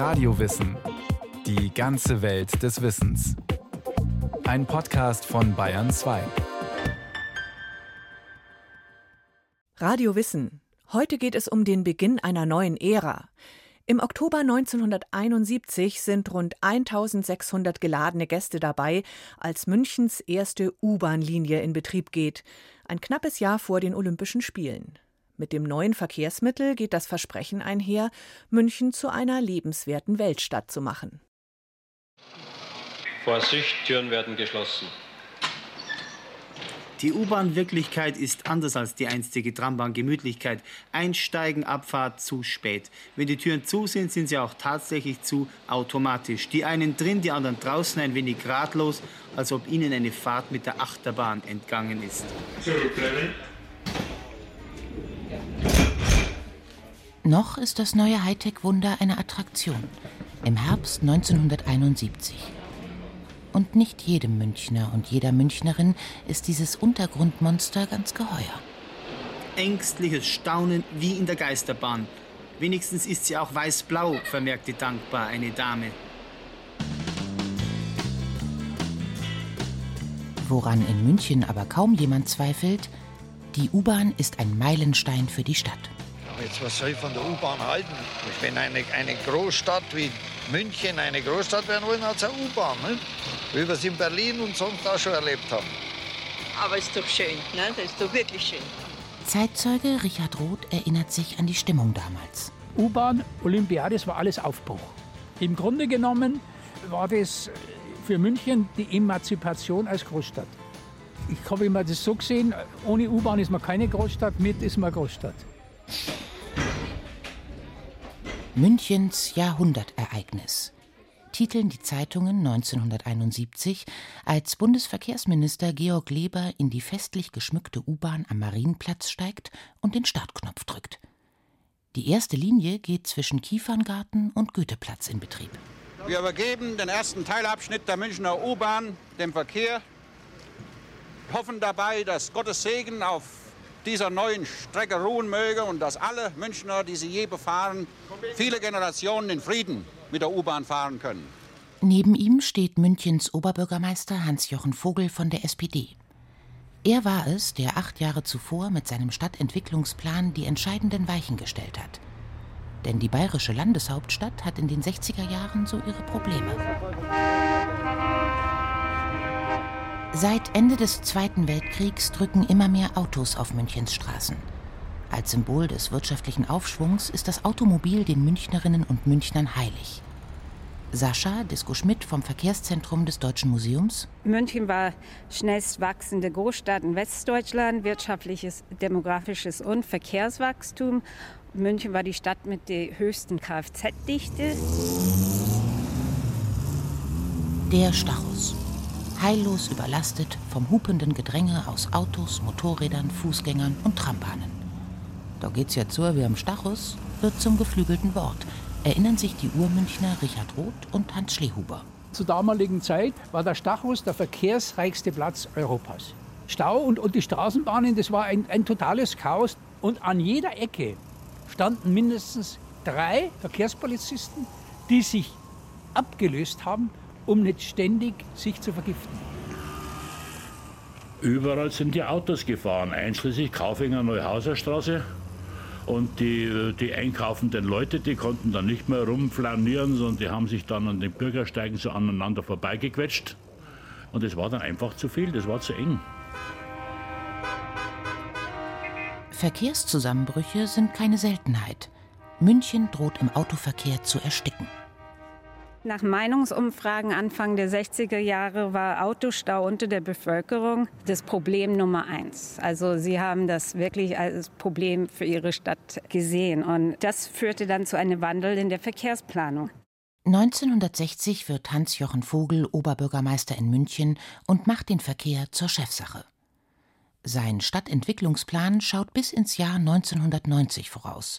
Radiowissen. Die ganze Welt des Wissens. Ein Podcast von Bayern 2. Radio Wissen. Heute geht es um den Beginn einer neuen Ära. Im Oktober 1971 sind rund 1600 geladene Gäste dabei, als Münchens erste U-Bahn-Linie in Betrieb geht. Ein knappes Jahr vor den Olympischen Spielen. Mit dem neuen Verkehrsmittel geht das Versprechen einher, München zu einer lebenswerten Weltstadt zu machen. Vorsicht, Türen werden geschlossen. Die U-Bahn-Wirklichkeit ist anders als die einstige Trambahn-Gemütlichkeit. Einsteigen, Abfahrt zu spät. Wenn die Türen zu sind, sind sie auch tatsächlich zu automatisch. Die einen drin, die anderen draußen ein wenig ratlos, als ob ihnen eine Fahrt mit der Achterbahn entgangen ist. Zurückbleiben. Noch ist das neue Hightech-Wunder eine Attraktion. Im Herbst 1971. Und nicht jedem Münchner und jeder Münchnerin ist dieses Untergrundmonster ganz geheuer. Ängstliches Staunen wie in der Geisterbahn. Wenigstens ist sie auch weiß-blau, vermerkte dankbar eine Dame. Woran in München aber kaum jemand zweifelt, die U-Bahn ist ein Meilenstein für die Stadt. Jetzt, was soll ich von der U-Bahn halten? Wenn eine, eine Großstadt wie München eine Großstadt werden wollen, hat es eine U-Bahn. Ne? Wie wir es in Berlin und sonst auch schon erlebt haben. Aber es ist doch schön, ne? das ist doch wirklich schön. Zeitzeuge Richard Roth erinnert sich an die Stimmung damals. U-Bahn, Olympiade, das war alles Aufbruch. Im Grunde genommen war das für München die Emanzipation als Großstadt. Ich habe immer das so gesehen, ohne U-Bahn ist man keine Großstadt, mit ist man Großstadt. Münchens Jahrhundertereignis titeln die Zeitungen 1971, als Bundesverkehrsminister Georg Leber in die festlich geschmückte U-Bahn am Marienplatz steigt und den Startknopf drückt. Die erste Linie geht zwischen Kieferngarten und Goetheplatz in Betrieb. Wir übergeben den ersten Teilabschnitt der Münchner U-Bahn dem Verkehr, hoffen dabei, dass Gottes Segen auf dieser neuen Strecke ruhen möge und dass alle Münchner, die sie je befahren, viele Generationen in Frieden mit der U-Bahn fahren können. Neben ihm steht Münchens Oberbürgermeister Hans-Jochen Vogel von der SPD. Er war es, der acht Jahre zuvor mit seinem Stadtentwicklungsplan die entscheidenden Weichen gestellt hat. Denn die bayerische Landeshauptstadt hat in den 60er Jahren so ihre Probleme. Seit Ende des Zweiten Weltkriegs drücken immer mehr Autos auf Münchens Straßen. Als Symbol des wirtschaftlichen Aufschwungs ist das Automobil den Münchnerinnen und Münchnern heilig. Sascha Disco Schmidt vom Verkehrszentrum des Deutschen Museums. München war schnellst wachsende Großstadt in Westdeutschland, wirtschaftliches, demografisches und Verkehrswachstum. München war die Stadt mit der höchsten Kfz-Dichte. Der Stachus heillos überlastet vom hupenden Gedränge aus Autos, Motorrädern, Fußgängern und Trambahnen. Da geht's ja zu wie am Stachus, wird zum geflügelten Wort, erinnern sich die Urmünchner Richard Roth und Hans Schlehuber. Zur damaligen Zeit war der Stachus der verkehrsreichste Platz Europas. Stau und, und die Straßenbahnen, das war ein, ein totales Chaos. Und an jeder Ecke standen mindestens drei Verkehrspolizisten, die sich abgelöst haben um nicht ständig sich zu vergiften. Überall sind die Autos gefahren, einschließlich Kaufinger Neuhauserstraße. Und die, die einkaufenden Leute, die konnten dann nicht mehr rumflanieren, sondern die haben sich dann an den Bürgersteigen so aneinander vorbeigequetscht. Und es war dann einfach zu viel, das war zu eng. Verkehrszusammenbrüche sind keine Seltenheit. München droht im Autoverkehr zu ersticken. Nach Meinungsumfragen Anfang der 60er Jahre war Autostau unter der Bevölkerung das Problem Nummer eins. Also sie haben das wirklich als Problem für ihre Stadt gesehen. Und das führte dann zu einem Wandel in der Verkehrsplanung. 1960 wird Hans-Jochen Vogel Oberbürgermeister in München und macht den Verkehr zur Chefsache. Sein Stadtentwicklungsplan schaut bis ins Jahr 1990 voraus.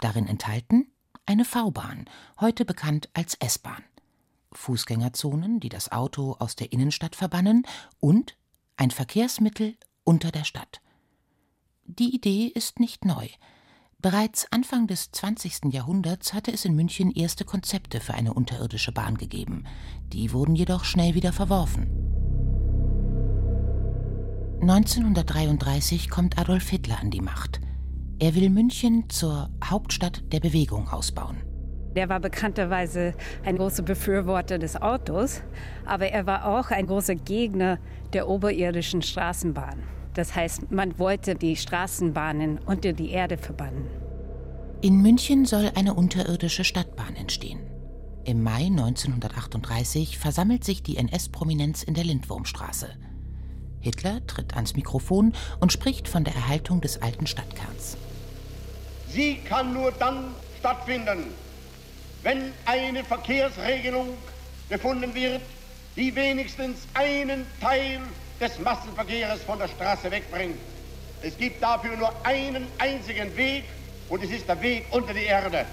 Darin enthalten eine V-Bahn, heute bekannt als S-Bahn. Fußgängerzonen, die das Auto aus der Innenstadt verbannen und ein Verkehrsmittel unter der Stadt. Die Idee ist nicht neu. Bereits Anfang des 20. Jahrhunderts hatte es in München erste Konzepte für eine unterirdische Bahn gegeben. Die wurden jedoch schnell wieder verworfen. 1933 kommt Adolf Hitler an die Macht. Er will München zur Hauptstadt der Bewegung ausbauen. Der war bekannterweise ein großer Befürworter des Autos, aber er war auch ein großer Gegner der oberirdischen Straßenbahn. Das heißt, man wollte die Straßenbahnen unter die Erde verbannen. In München soll eine unterirdische Stadtbahn entstehen. Im Mai 1938 versammelt sich die NS-Prominenz in der Lindwurmstraße. Hitler tritt ans Mikrofon und spricht von der Erhaltung des alten Stadtkerns. Sie kann nur dann stattfinden, wenn eine Verkehrsregelung gefunden wird, die wenigstens einen Teil des Massenverkehrs von der Straße wegbringt. Es gibt dafür nur einen einzigen Weg und es ist der Weg unter die Erde.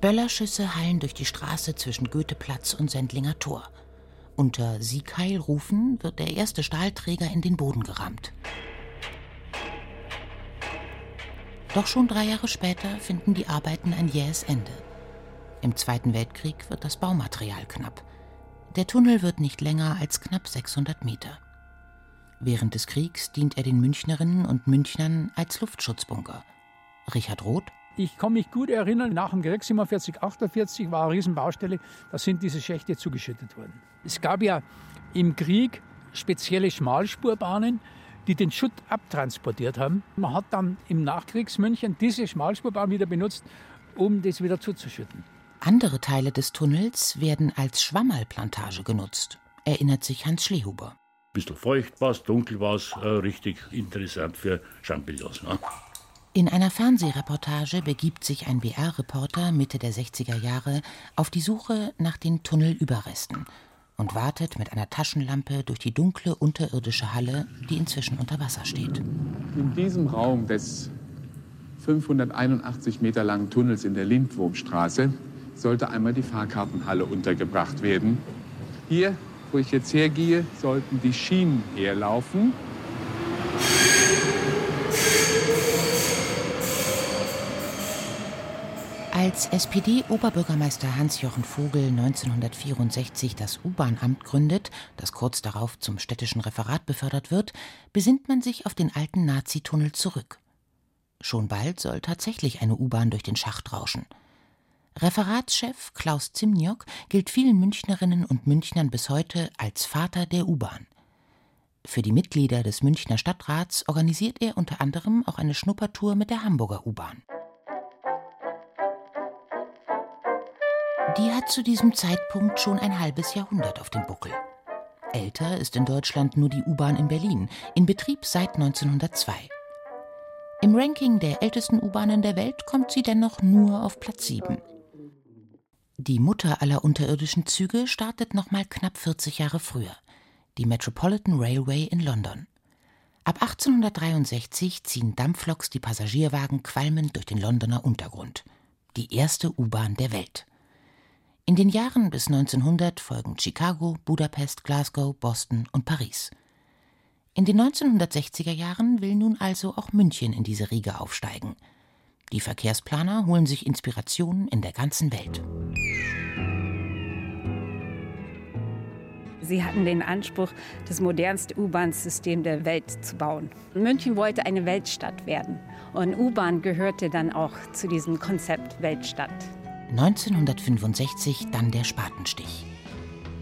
Böllerschüsse hallen durch die Straße zwischen Goetheplatz und Sendlinger Tor. Unter Siegheilrufen wird der erste Stahlträger in den Boden gerammt. Doch schon drei Jahre später finden die Arbeiten ein jähes Ende. Im Zweiten Weltkrieg wird das Baumaterial knapp. Der Tunnel wird nicht länger als knapp 600 Meter. Während des Kriegs dient er den Münchnerinnen und Münchnern als Luftschutzbunker. Richard Roth. Ich kann mich gut erinnern, nach dem Krieg 47, 48 war eine Riesenbaustelle, da sind diese Schächte zugeschüttet worden. Es gab ja im Krieg spezielle Schmalspurbahnen, die den Schutt abtransportiert haben. Man hat dann im Nachkriegsmünchen diese Schmalspurbahn wieder benutzt, um das wieder zuzuschütten. Andere Teile des Tunnels werden als Schwammerlplantage genutzt, erinnert sich Hans Schlehuber. Bisschen feucht war es, dunkel war es, äh, richtig interessant für Champignons. Ne? In einer Fernsehreportage begibt sich ein BR-Reporter Mitte der 60er Jahre auf die Suche nach den Tunnelüberresten und wartet mit einer Taschenlampe durch die dunkle unterirdische Halle, die inzwischen unter Wasser steht. In diesem Raum des 581 Meter langen Tunnels in der Lindwurmstraße sollte einmal die Fahrkartenhalle untergebracht werden. Hier, wo ich jetzt hergehe, sollten die Schienen herlaufen. Als SPD-Oberbürgermeister Hans-Jochen Vogel 1964 das U-Bahn-Amt gründet, das kurz darauf zum städtischen Referat befördert wird, besinnt man sich auf den alten Nazi-Tunnel zurück. Schon bald soll tatsächlich eine U-Bahn durch den Schacht rauschen. Referatschef Klaus Zimniok gilt vielen Münchnerinnen und Münchnern bis heute als Vater der U-Bahn. Für die Mitglieder des Münchner Stadtrats organisiert er unter anderem auch eine Schnuppertour mit der Hamburger U-Bahn. Die hat zu diesem Zeitpunkt schon ein halbes Jahrhundert auf dem Buckel. Älter ist in Deutschland nur die U-Bahn in Berlin, in Betrieb seit 1902. Im Ranking der ältesten U-Bahnen der Welt kommt sie dennoch nur auf Platz 7. Die Mutter aller unterirdischen Züge startet noch mal knapp 40 Jahre früher, die Metropolitan Railway in London. Ab 1863 ziehen Dampfloks die Passagierwagen qualmend durch den Londoner Untergrund. Die erste U-Bahn der Welt. In den Jahren bis 1900 folgen Chicago, Budapest, Glasgow, Boston und Paris. In den 1960er Jahren will nun also auch München in diese Riege aufsteigen – die Verkehrsplaner holen sich Inspirationen in der ganzen Welt. Sie hatten den Anspruch, das modernste U-Bahn-System der Welt zu bauen. München wollte eine Weltstadt werden. Und U-Bahn gehörte dann auch zu diesem Konzept Weltstadt. 1965 dann der Spatenstich.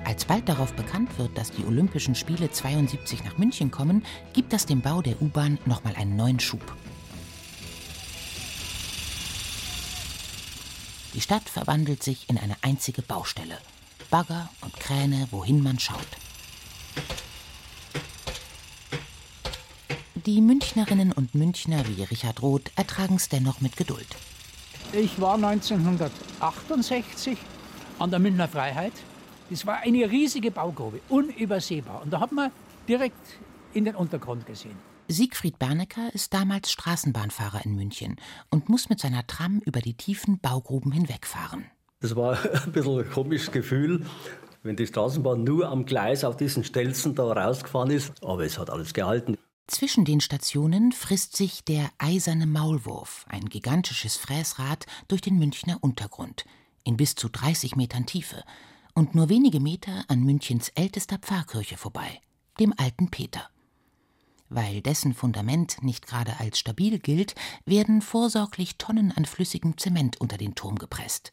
Als bald darauf bekannt wird, dass die Olympischen Spiele 72 nach München kommen, gibt das dem Bau der U-Bahn nochmal einen neuen Schub. Die Stadt verwandelt sich in eine einzige Baustelle. Bagger und Kräne, wohin man schaut. Die Münchnerinnen und Münchner wie Richard Roth ertragen es dennoch mit Geduld. Ich war 1968 an der Münchner Freiheit. Das war eine riesige Baugrube, unübersehbar. Und da hat man direkt in den Untergrund gesehen. Siegfried Bernecker ist damals Straßenbahnfahrer in München und muss mit seiner Tram über die tiefen Baugruben hinwegfahren. Das war ein bisschen ein komisches Gefühl. wenn die Straßenbahn nur am Gleis auf diesen Stelzen da rausgefahren ist. Aber es hat alles gehalten. Zwischen den Stationen frisst sich der eiserne Maulwurf, ein gigantisches Fräsrad, durch den Münchner Untergrund in bis zu 30 Metern Tiefe und nur wenige Meter an Münchens ältester Pfarrkirche vorbei, dem alten Peter. Weil dessen Fundament nicht gerade als stabil gilt, werden vorsorglich Tonnen an flüssigem Zement unter den Turm gepresst.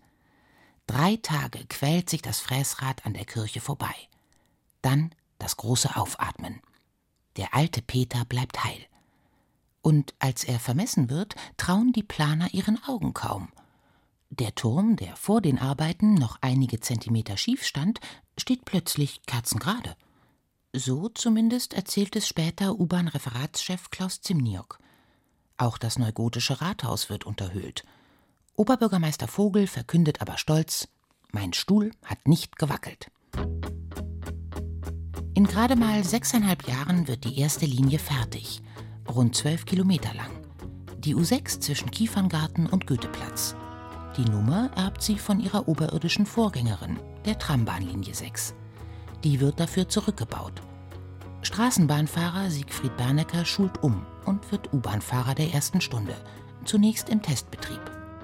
Drei Tage quält sich das Fräsrad an der Kirche vorbei. Dann das große Aufatmen. Der alte Peter bleibt heil. Und als er vermessen wird, trauen die Planer ihren Augen kaum. Der Turm, der vor den Arbeiten noch einige Zentimeter schief stand, steht plötzlich kerzengerade. So zumindest erzählt es später U-Bahn-Referatschef Klaus Zimniok. Auch das neugotische Rathaus wird unterhöhlt. Oberbürgermeister Vogel verkündet aber stolz: Mein Stuhl hat nicht gewackelt. In gerade mal sechseinhalb Jahren wird die erste Linie fertig, rund zwölf Kilometer lang. Die U6 zwischen Kieferngarten und Goetheplatz. Die Nummer erbt sie von ihrer oberirdischen Vorgängerin, der Trambahnlinie 6. Die wird dafür zurückgebaut. Straßenbahnfahrer Siegfried Bernecker schult um und wird U-Bahnfahrer der ersten Stunde, zunächst im Testbetrieb.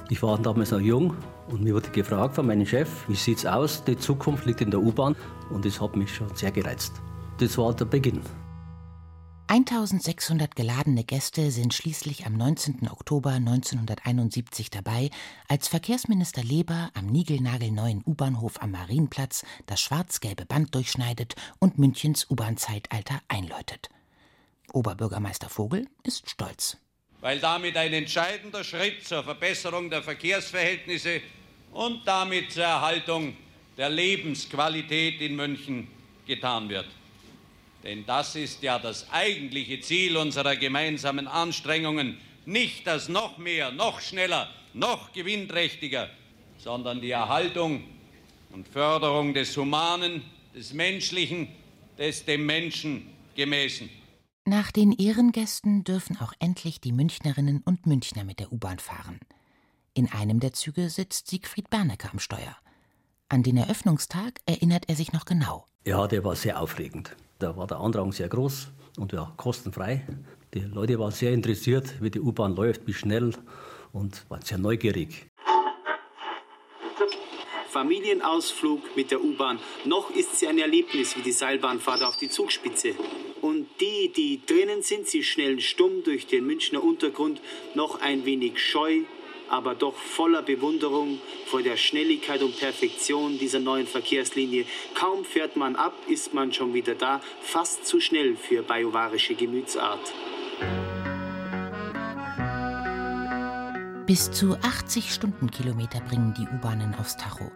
Ich war damals noch jung und mir wurde gefragt von meinem Chef, wie sieht's aus, die Zukunft liegt in der U-Bahn und das hat mich schon sehr gereizt. Das war der Beginn. 1600 geladene Gäste sind schließlich am 19. Oktober 1971 dabei, als Verkehrsminister Leber am niegelnagelneuen U-Bahnhof am Marienplatz das schwarz-gelbe Band durchschneidet und Münchens U-Bahn-Zeitalter einläutet. Oberbürgermeister Vogel ist stolz. Weil damit ein entscheidender Schritt zur Verbesserung der Verkehrsverhältnisse und damit zur Erhaltung der Lebensqualität in München getan wird. Denn das ist ja das eigentliche Ziel unserer gemeinsamen Anstrengungen, nicht das noch mehr, noch schneller, noch gewinnträchtiger, sondern die Erhaltung und Förderung des Humanen, des Menschlichen, des dem Menschen gemäßen. Nach den Ehrengästen dürfen auch endlich die Münchnerinnen und Münchner mit der U-Bahn fahren. In einem der Züge sitzt Siegfried Bernecker am Steuer. An den Eröffnungstag erinnert er sich noch genau. Ja, der war sehr aufregend. Da war der Andrang sehr groß und ja, kostenfrei. Die Leute waren sehr interessiert, wie die U-Bahn läuft, wie schnell und waren sehr neugierig. Familienausflug mit der U-Bahn. Noch ist sie ein Erlebnis wie die Seilbahnfahrt auf die Zugspitze. Und die, die drinnen sind, sie schnellen stumm durch den Münchner Untergrund, noch ein wenig scheu, aber doch voller Bewunderung vor der Schnelligkeit und Perfektion dieser neuen Verkehrslinie. Kaum fährt man ab, ist man schon wieder da, fast zu schnell für bajuwarische Gemütsart. Bis zu 80 Stundenkilometer bringen die U-Bahnen aufs Tacho.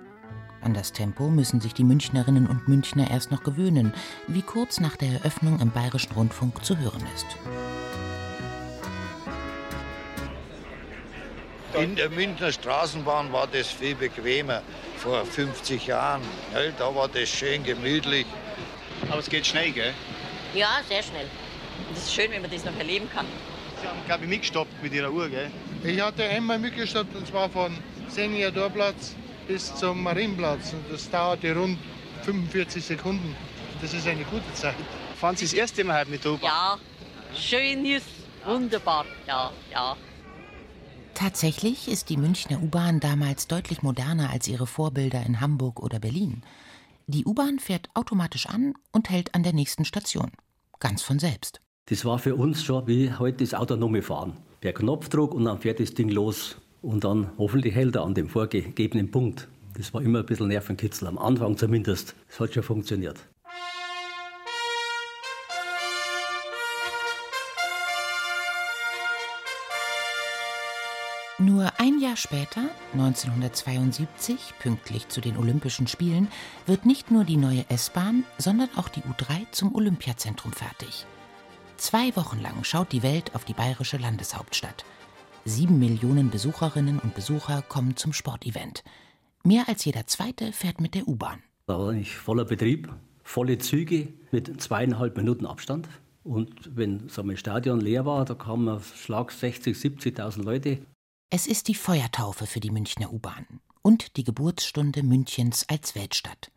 An das Tempo müssen sich die Münchnerinnen und Münchner erst noch gewöhnen, wie kurz nach der Eröffnung im Bayerischen Rundfunk zu hören ist. In der Münchner Straßenbahn war das viel bequemer vor 50 Jahren. Da war das schön gemütlich. Aber es geht schnell, gell? Ja, sehr schnell. Und es ist schön, wenn man das noch erleben kann. Sie haben, glaube ich, mitgestoppt mit Ihrer Uhr, gell? Ich hatte einmal mitgestoppt und zwar von Senior Dorplatz bis zum Marienplatz. Und das dauerte rund 45 Sekunden. Das ist eine gute Zeit. Fahren Sie das erste Mal mit der U-Bahn? Ja, schön ist, wunderbar. Ja, ja. Tatsächlich ist die Münchner U-Bahn damals deutlich moderner als ihre Vorbilder in Hamburg oder Berlin. Die U-Bahn fährt automatisch an und hält an der nächsten Station. Ganz von selbst. Das war für uns schon wie heute das autonome Fahren. Per Knopfdruck und dann fährt das Ding los. Und dann hoffentlich hält er an dem vorgegebenen Punkt. Das war immer ein bisschen Nervenkitzel, am Anfang zumindest. Es hat schon funktioniert. Nur ein Jahr später, 1972, pünktlich zu den Olympischen Spielen, wird nicht nur die neue S-Bahn, sondern auch die U3 zum Olympiazentrum fertig. Zwei Wochen lang schaut die Welt auf die bayerische Landeshauptstadt. Sieben Millionen Besucherinnen und Besucher kommen zum Sportevent. Mehr als jeder zweite fährt mit der U-Bahn. Da war eigentlich voller Betrieb, volle Züge mit zweieinhalb Minuten Abstand. Und wenn so ein Stadion leer war, da kamen auf Schlag 60, 70.000 Leute. Es ist die Feuertaufe für die Münchner U-Bahn und die Geburtsstunde Münchens als Weltstadt.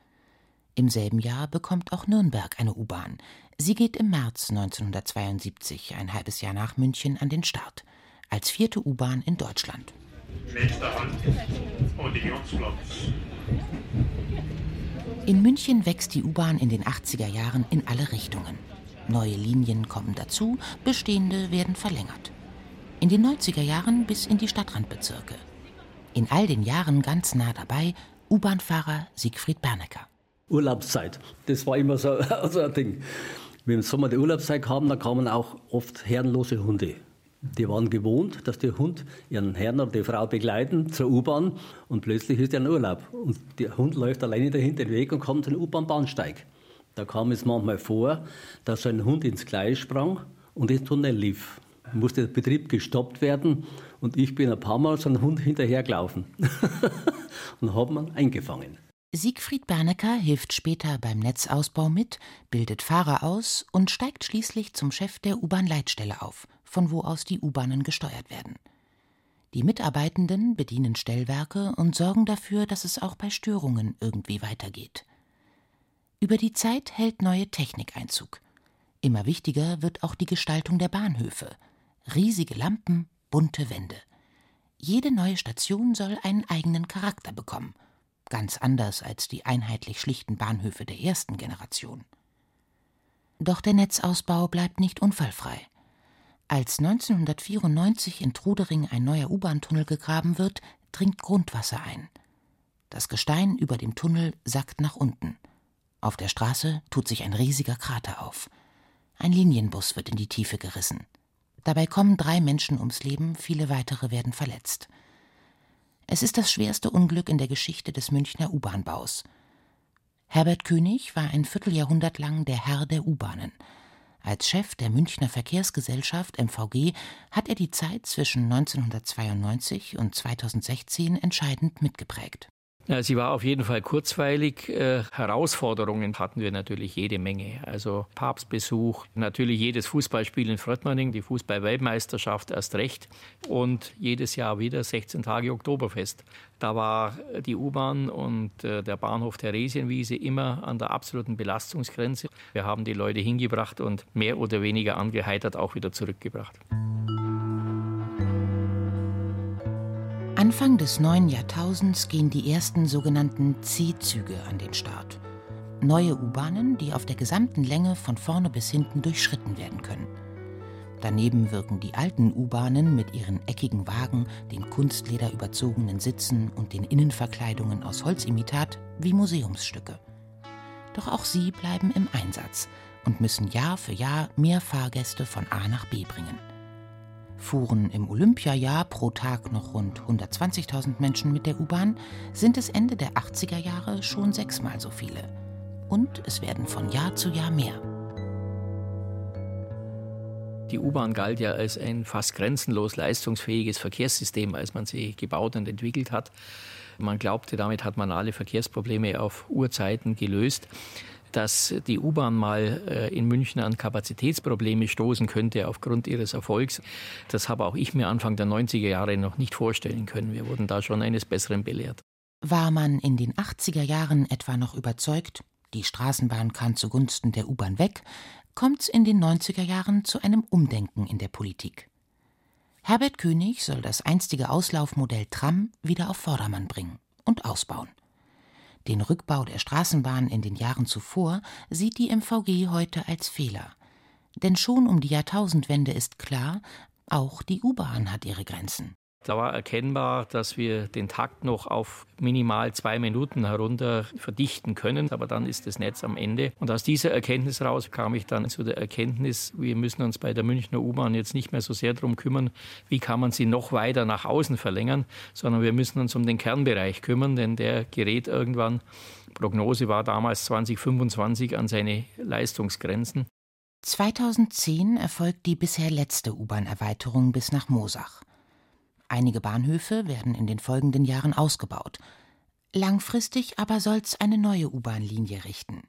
Im selben Jahr bekommt auch Nürnberg eine U-Bahn. Sie geht im März 1972, ein halbes Jahr nach München, an den Start. Als vierte U-Bahn in Deutschland. Letzter Halt, Unionsplatz. In München wächst die U-Bahn in den 80er Jahren in alle Richtungen. Neue Linien kommen dazu, bestehende werden verlängert. In den 90er Jahren bis in die Stadtrandbezirke. In all den Jahren ganz nah dabei U-Bahn-Fahrer Siegfried Bernecker. Urlaubszeit, das war immer so, so ein Ding. Wenn wir im Sommer die Urlaubszeit kamen, da kamen auch oft herrenlose Hunde. Die waren gewohnt, dass der Hund ihren Herrn oder die Frau begleiten zur U-Bahn und plötzlich ist er in Urlaub. Und der Hund läuft alleine dahinter den Weg und kommt den U-Bahn-Bahnsteig. Da kam es manchmal vor, dass so ein Hund ins Gleis sprang und ins Tunnel lief. Da musste der Betrieb gestoppt werden und ich bin ein paar Mal so einem Hund hinterhergelaufen und habe ihn eingefangen. Siegfried Bernecker hilft später beim Netzausbau mit, bildet Fahrer aus und steigt schließlich zum Chef der U-Bahn-Leitstelle auf, von wo aus die U-Bahnen gesteuert werden. Die Mitarbeitenden bedienen Stellwerke und sorgen dafür, dass es auch bei Störungen irgendwie weitergeht. Über die Zeit hält neue Technik Einzug. Immer wichtiger wird auch die Gestaltung der Bahnhöfe. Riesige Lampen, bunte Wände. Jede neue Station soll einen eigenen Charakter bekommen ganz anders als die einheitlich schlichten Bahnhöfe der ersten Generation. Doch der Netzausbau bleibt nicht unfallfrei. Als 1994 in Trudering ein neuer U-Bahn-Tunnel gegraben wird, dringt Grundwasser ein. Das Gestein über dem Tunnel sackt nach unten. Auf der Straße tut sich ein riesiger Krater auf. Ein Linienbus wird in die Tiefe gerissen. Dabei kommen drei Menschen ums Leben, viele weitere werden verletzt. Es ist das schwerste Unglück in der Geschichte des Münchner U-Bahn-Baus. Herbert König war ein Vierteljahrhundert lang der Herr der U-Bahnen. Als Chef der Münchner Verkehrsgesellschaft MVG hat er die Zeit zwischen 1992 und 2016 entscheidend mitgeprägt. Sie war auf jeden Fall kurzweilig. Äh, Herausforderungen hatten wir natürlich jede Menge. Also Papstbesuch, natürlich jedes Fußballspiel in Fröttmanning, die Fußball-Weltmeisterschaft erst recht und jedes Jahr wieder 16 Tage Oktoberfest. Da war die U-Bahn und äh, der Bahnhof Theresienwiese immer an der absoluten Belastungsgrenze. Wir haben die Leute hingebracht und mehr oder weniger angeheitert auch wieder zurückgebracht. Anfang des neuen Jahrtausends gehen die ersten sogenannten C-Züge an den Start. Neue U-Bahnen, die auf der gesamten Länge von vorne bis hinten durchschritten werden können. Daneben wirken die alten U-Bahnen mit ihren eckigen Wagen, den Kunstleder überzogenen Sitzen und den Innenverkleidungen aus Holzimitat wie Museumsstücke. Doch auch sie bleiben im Einsatz und müssen Jahr für Jahr mehr Fahrgäste von A nach B bringen fuhren im Olympiajahr pro Tag noch rund 120.000 Menschen mit der U-Bahn, sind es Ende der 80er Jahre schon sechsmal so viele. Und es werden von Jahr zu Jahr mehr. Die U-Bahn galt ja als ein fast grenzenlos leistungsfähiges Verkehrssystem, als man sie gebaut und entwickelt hat. Man glaubte, damit hat man alle Verkehrsprobleme auf Urzeiten gelöst dass die U-Bahn mal äh, in München an Kapazitätsprobleme stoßen könnte aufgrund ihres Erfolgs. Das habe auch ich mir Anfang der 90er Jahre noch nicht vorstellen können. Wir wurden da schon eines Besseren belehrt. War man in den 80er Jahren etwa noch überzeugt, die Straßenbahn kann zugunsten der U-Bahn weg, kommt es in den 90er Jahren zu einem Umdenken in der Politik. Herbert König soll das einstige Auslaufmodell Tram wieder auf Vordermann bringen und ausbauen. Den Rückbau der Straßenbahn in den Jahren zuvor sieht die MVG heute als Fehler. Denn schon um die Jahrtausendwende ist klar, auch die U-Bahn hat ihre Grenzen. Da war erkennbar, dass wir den Takt noch auf minimal zwei Minuten herunter verdichten können. Aber dann ist das Netz am Ende. Und aus dieser Erkenntnis raus kam ich dann zu der Erkenntnis, wir müssen uns bei der Münchner U-Bahn jetzt nicht mehr so sehr darum kümmern, wie kann man sie noch weiter nach außen verlängern, sondern wir müssen uns um den Kernbereich kümmern, denn der gerät irgendwann, Prognose war damals 2025 an seine Leistungsgrenzen. 2010 erfolgt die bisher letzte U-Bahn-Erweiterung bis nach Moosach. Einige Bahnhöfe werden in den folgenden Jahren ausgebaut. Langfristig aber soll's eine neue U-Bahn-Linie richten.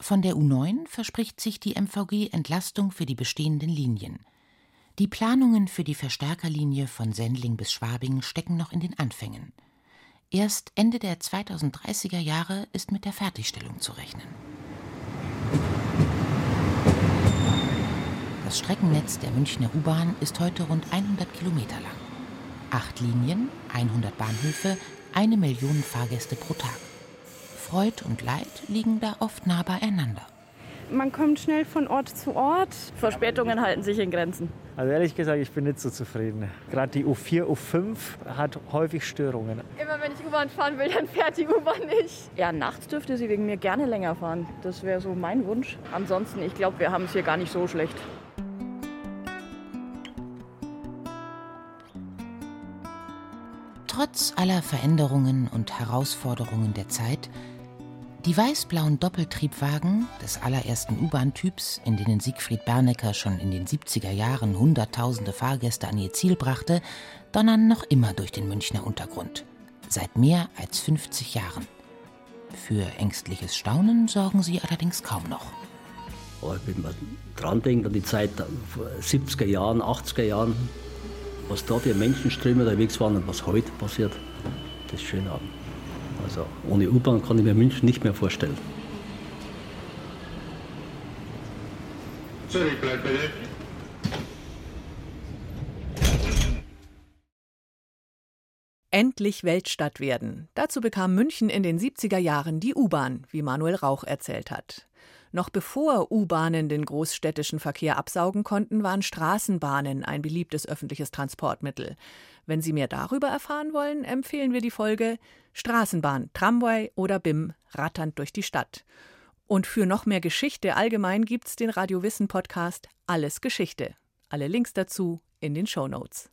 Von der U9 verspricht sich die MVG Entlastung für die bestehenden Linien. Die Planungen für die Verstärkerlinie von Sendling bis Schwabing stecken noch in den Anfängen. Erst Ende der 2030er Jahre ist mit der Fertigstellung zu rechnen. Das Streckennetz der Münchner U-Bahn ist heute rund 100 Kilometer lang. Acht Linien, 100 Bahnhöfe, eine Million Fahrgäste pro Tag. Freud und Leid liegen da oft nah beieinander. Man kommt schnell von Ort zu Ort. Verspätungen halten sich in Grenzen. Also ehrlich gesagt, ich bin nicht so zufrieden. Gerade die U4, U5 hat häufig Störungen. Immer wenn ich U-Bahn fahren will, dann fährt die U-Bahn nicht. Ja, nachts dürfte sie wegen mir gerne länger fahren. Das wäre so mein Wunsch. Ansonsten, ich glaube, wir haben es hier gar nicht so schlecht. Trotz aller Veränderungen und Herausforderungen der Zeit die weiß-blauen Doppeltriebwagen des allerersten U-Bahn-Typs, in denen Siegfried Bernecker schon in den 70er Jahren Hunderttausende Fahrgäste an ihr Ziel brachte, donnern noch immer durch den Münchner Untergrund. Seit mehr als 50 Jahren. Für ängstliches Staunen sorgen sie allerdings kaum noch. wenn man dran denkt an die Zeit vor 70er Jahren, 80er Jahren, was da für Menschenströme unterwegs waren und was heute passiert, das ist schön an. Also ohne U-Bahn kann ich mir München nicht mehr vorstellen. Zurück bleibt bitte. Endlich Weltstadt werden. Dazu bekam München in den 70er Jahren die U-Bahn, wie Manuel Rauch erzählt hat. Noch bevor U-Bahnen den großstädtischen Verkehr absaugen konnten, waren Straßenbahnen ein beliebtes öffentliches Transportmittel. Wenn Sie mehr darüber erfahren wollen, empfehlen wir die Folge Straßenbahn, Tramway oder BIM ratternd durch die Stadt. Und für noch mehr Geschichte allgemein gibt's den Radio Wissen Podcast Alles Geschichte. Alle Links dazu in den Show Notes.